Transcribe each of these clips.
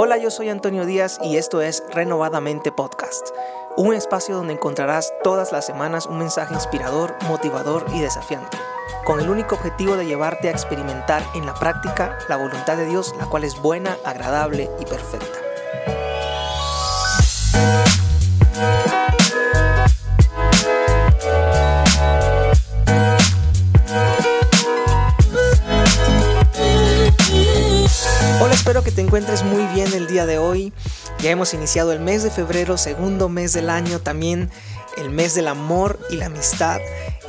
Hola, yo soy Antonio Díaz y esto es Renovadamente Podcast, un espacio donde encontrarás todas las semanas un mensaje inspirador, motivador y desafiante, con el único objetivo de llevarte a experimentar en la práctica la voluntad de Dios, la cual es buena, agradable y perfecta. Espero que te encuentres muy bien el día de hoy. Ya hemos iniciado el mes de febrero, segundo mes del año, también el mes del amor y la amistad.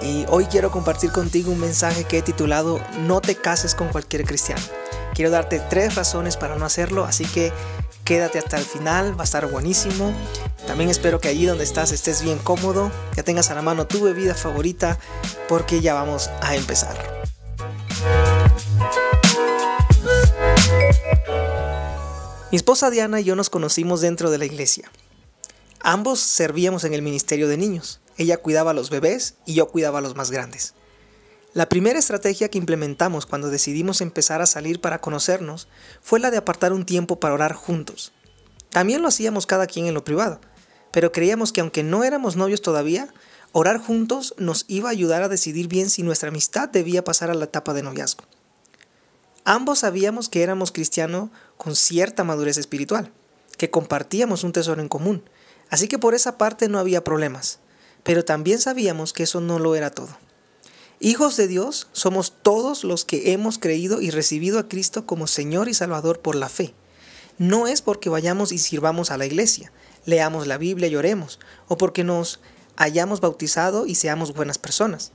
Y hoy quiero compartir contigo un mensaje que he titulado No te cases con cualquier cristiano. Quiero darte tres razones para no hacerlo, así que quédate hasta el final, va a estar buenísimo. También espero que allí donde estás estés bien cómodo, que tengas a la mano tu bebida favorita, porque ya vamos a empezar. Mi esposa Diana y yo nos conocimos dentro de la iglesia. Ambos servíamos en el ministerio de niños. Ella cuidaba a los bebés y yo cuidaba a los más grandes. La primera estrategia que implementamos cuando decidimos empezar a salir para conocernos fue la de apartar un tiempo para orar juntos. También lo hacíamos cada quien en lo privado, pero creíamos que aunque no éramos novios todavía, orar juntos nos iba a ayudar a decidir bien si nuestra amistad debía pasar a la etapa de noviazgo. Ambos sabíamos que éramos cristianos con cierta madurez espiritual, que compartíamos un tesoro en común, así que por esa parte no había problemas, pero también sabíamos que eso no lo era todo. Hijos de Dios somos todos los que hemos creído y recibido a Cristo como Señor y Salvador por la fe. No es porque vayamos y sirvamos a la iglesia, leamos la Biblia y oremos, o porque nos hayamos bautizado y seamos buenas personas.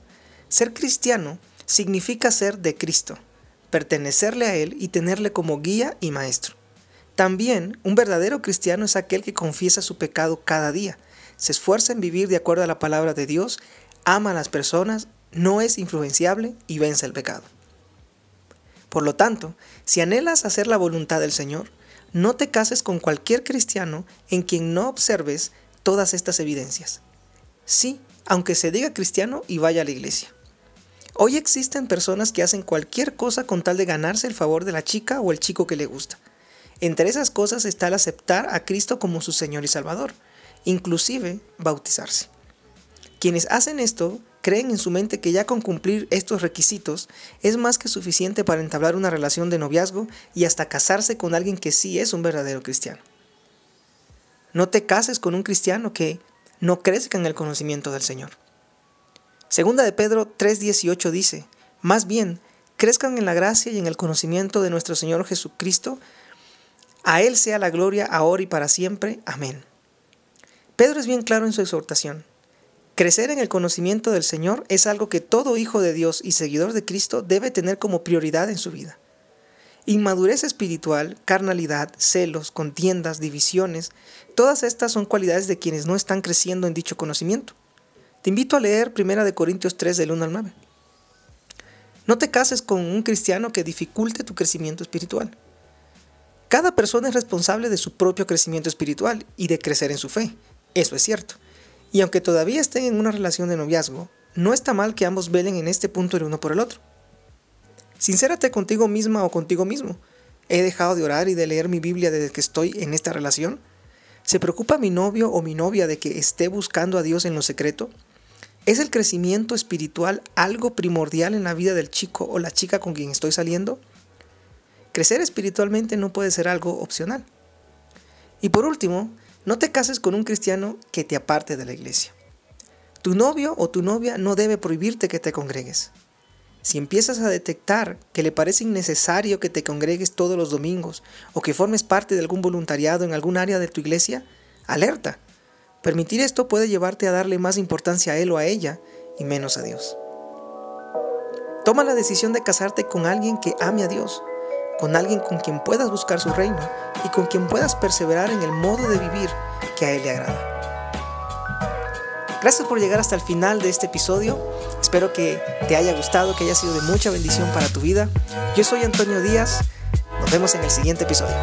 Ser cristiano significa ser de Cristo, pertenecerle a Él y tenerle como guía y maestro. También un verdadero cristiano es aquel que confiesa su pecado cada día, se esfuerza en vivir de acuerdo a la palabra de Dios, ama a las personas, no es influenciable y vence el pecado. Por lo tanto, si anhelas hacer la voluntad del Señor, no te cases con cualquier cristiano en quien no observes todas estas evidencias. Sí, aunque se diga cristiano y vaya a la iglesia. Hoy existen personas que hacen cualquier cosa con tal de ganarse el favor de la chica o el chico que le gusta. Entre esas cosas está el aceptar a Cristo como su Señor y Salvador, inclusive bautizarse. Quienes hacen esto creen en su mente que ya con cumplir estos requisitos es más que suficiente para entablar una relación de noviazgo y hasta casarse con alguien que sí es un verdadero cristiano. No te cases con un cristiano que no crezca en el conocimiento del Señor. Segunda de Pedro 3:18 dice, más bien, crezcan en la gracia y en el conocimiento de nuestro Señor Jesucristo. A Él sea la gloria ahora y para siempre. Amén. Pedro es bien claro en su exhortación. Crecer en el conocimiento del Señor es algo que todo hijo de Dios y seguidor de Cristo debe tener como prioridad en su vida. Inmadurez espiritual, carnalidad, celos, contiendas, divisiones, todas estas son cualidades de quienes no están creciendo en dicho conocimiento. Te invito a leer 1 Corintios 3 del 1 al 9. No te cases con un cristiano que dificulte tu crecimiento espiritual. Cada persona es responsable de su propio crecimiento espiritual y de crecer en su fe. Eso es cierto. Y aunque todavía estén en una relación de noviazgo, no está mal que ambos velen en este punto el uno por el otro. Sincérate contigo misma o contigo mismo. ¿He dejado de orar y de leer mi Biblia desde que estoy en esta relación? ¿Se preocupa mi novio o mi novia de que esté buscando a Dios en lo secreto? ¿Es el crecimiento espiritual algo primordial en la vida del chico o la chica con quien estoy saliendo? Crecer espiritualmente no puede ser algo opcional. Y por último, no te cases con un cristiano que te aparte de la iglesia. Tu novio o tu novia no debe prohibirte que te congregues. Si empiezas a detectar que le parece innecesario que te congregues todos los domingos o que formes parte de algún voluntariado en algún área de tu iglesia, alerta. Permitir esto puede llevarte a darle más importancia a él o a ella y menos a Dios. Toma la decisión de casarte con alguien que ame a Dios, con alguien con quien puedas buscar su reino y con quien puedas perseverar en el modo de vivir que a Él le agrada. Gracias por llegar hasta el final de este episodio. Espero que te haya gustado, que haya sido de mucha bendición para tu vida. Yo soy Antonio Díaz. Nos vemos en el siguiente episodio.